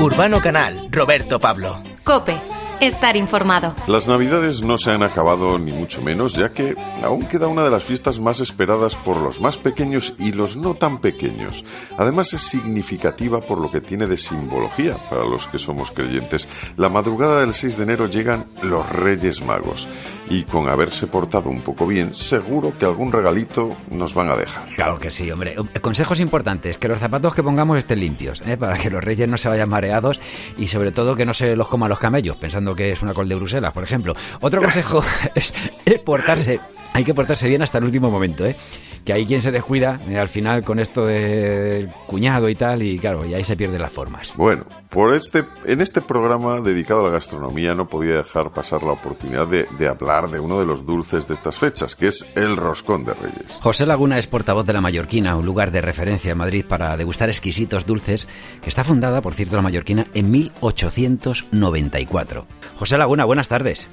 Urbano Canal, Roberto Pablo. Cope, estar informado. Las navidades no se han acabado ni mucho menos, ya que aún queda una de las fiestas más esperadas por los más pequeños y los no tan pequeños. Además es significativa por lo que tiene de simbología para los que somos creyentes. La madrugada del 6 de enero llegan los Reyes Magos y con haberse portado un poco bien, seguro que algún regalito nos van a dejar. Claro que sí, hombre. Consejos importantes, que los zapatos que pongamos estén limpios, ¿eh? para que los reyes no se vayan mareados y sobre todo que no se los coman los camellos, pensando que es una col de Bruselas, por ejemplo. Otro consejo es, portarse hay que portarse bien hasta el último momento, ¿eh? Que hay quien se descuida eh, al final con esto del cuñado y tal, y claro, y ahí se pierden las formas. Bueno, por este, en este programa dedicado a la gastronomía no podía dejar pasar la oportunidad de, de hablar de uno de los dulces de estas fechas, que es el roscón de reyes. José Laguna es portavoz de La Mallorquina, un lugar de referencia en Madrid para degustar exquisitos dulces, que está fundada, por cierto, La Mallorquina en 1894. José Laguna, buenas tardes.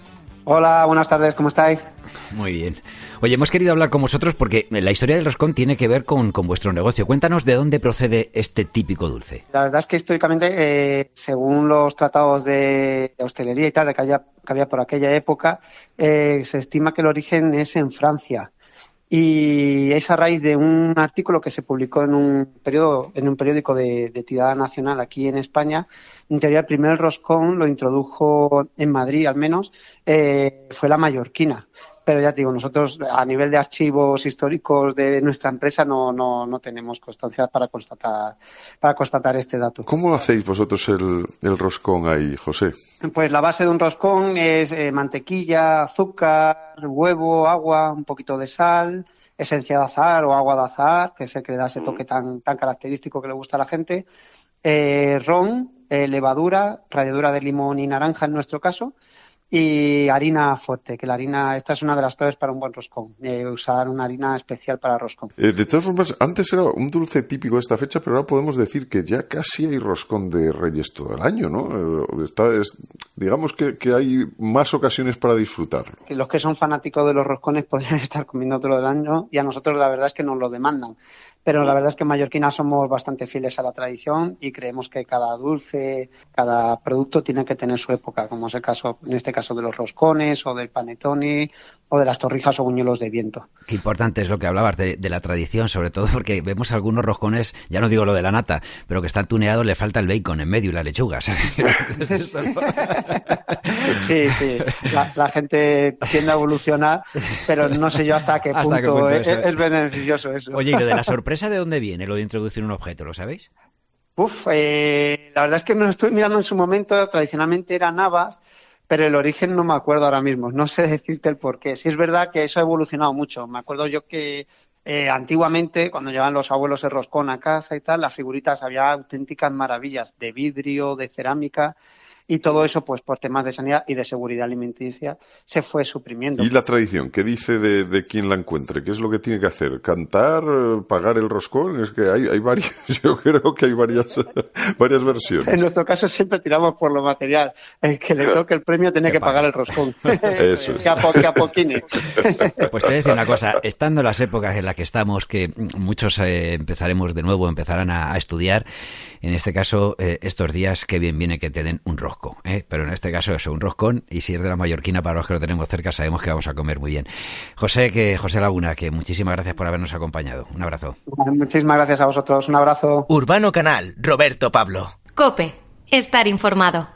Hola, buenas tardes, ¿cómo estáis? Muy bien. Oye, hemos querido hablar con vosotros porque la historia del roscón tiene que ver con, vuestro negocio. Cuéntanos de dónde procede este típico dulce. La verdad es que históricamente, eh, según los tratados de, hostelería y tal que había, que había por aquella época, eh, se estima que el origen es en Francia y es a raíz de un artículo que se publicó en un periodo en un periódico de, tirada nacional aquí en España en teoría el primer roscón lo introdujo en Madrid al menos, eh, fue la mallorquina. Pero ya te digo, nosotros a nivel de archivos históricos de nuestra empresa no, no, no tenemos constancia para constatar, para constatar este dato. ¿Cómo hacéis vosotros el, el roscón ahí, José? Pues la base de un roscón es eh, mantequilla, azúcar, huevo, agua, un poquito de sal, esencia de azahar o agua de azahar, que es el que le da ese toque tan, tan característico que le gusta a la gente, eh, ron, eh, levadura, ralladura de limón y naranja en nuestro caso, y harina fuerte, que la harina, esta es una de las claves para un buen roscón, eh, usar una harina especial para roscón. Eh, de todas formas, antes era un dulce típico de esta fecha, pero ahora podemos decir que ya casi hay roscón de reyes todo el año, ¿no? Digamos que, que, hay más ocasiones para disfrutarlo. Los que son fanáticos de los roscones podrían estar comiendo todo el año y a nosotros la verdad es que nos lo demandan pero la verdad es que en Mallorquina somos bastante fieles a la tradición y creemos que cada dulce, cada producto tiene que tener su época, como es el caso, en este caso de los roscones o del panetone o de las torrijas o buñuelos de viento. Qué importante es lo que hablabas de, la tradición, sobre todo porque vemos algunos roscones, ya no digo lo de la nata, pero que están tuneados, le falta el bacon en medio y la lechuga, ¿sabes? sí, sí, la, gente tiende a evolucionar, pero no sé yo hasta qué punto, es, beneficioso eso. Oye, ¿y lo de la sorpresa? de dónde viene, lo de introducir un objeto? ¿Lo sabéis? Uf, eh, la verdad es que me lo estoy mirando en su momento. Tradicionalmente eran navas, pero el origen no me acuerdo ahora mismo. No sé decirte el por qué. Sí es verdad que eso ha evolucionado mucho. Me acuerdo yo que eh, antiguamente, cuando llevaban los abuelos el roscón a casa y tal, las figuritas había auténticas maravillas de vidrio, de cerámica y todo eso, pues por temas de sanidad y de seguridad alimenticia, se fue suprimiendo. ¿Y la tradición? ¿Qué dice de, de quien la encuentre? ¿Qué es lo que tiene que hacer? ¿Cantar? ¿Pagar el roscón? Es que hay, hay varias, yo creo que hay varias, varias versiones. En nuestro caso siempre tiramos por lo material. El que le toque el premio tiene que, pagar el roscón. Eso es. que, a Pues te decir una cosa, estando en las épocas en las que estamos, que muchos eh, empezaremos de nuevo, empezarán a, a estudiar, en este caso, eh, estos días, qué bien viene que te den un rosco, ¿eh? pero en este caso eso, un roscón, y si es de la mallorquina, para los que lo tenemos cerca, sabemos que vamos a comer muy bien. José, que José Laguna, que muchísimas gracias por habernos acompañado. Un abrazo. Muchísimas gracias a vosotros. Un abrazo. Urbano Canal, Roberto Pablo. Cope, estar informado.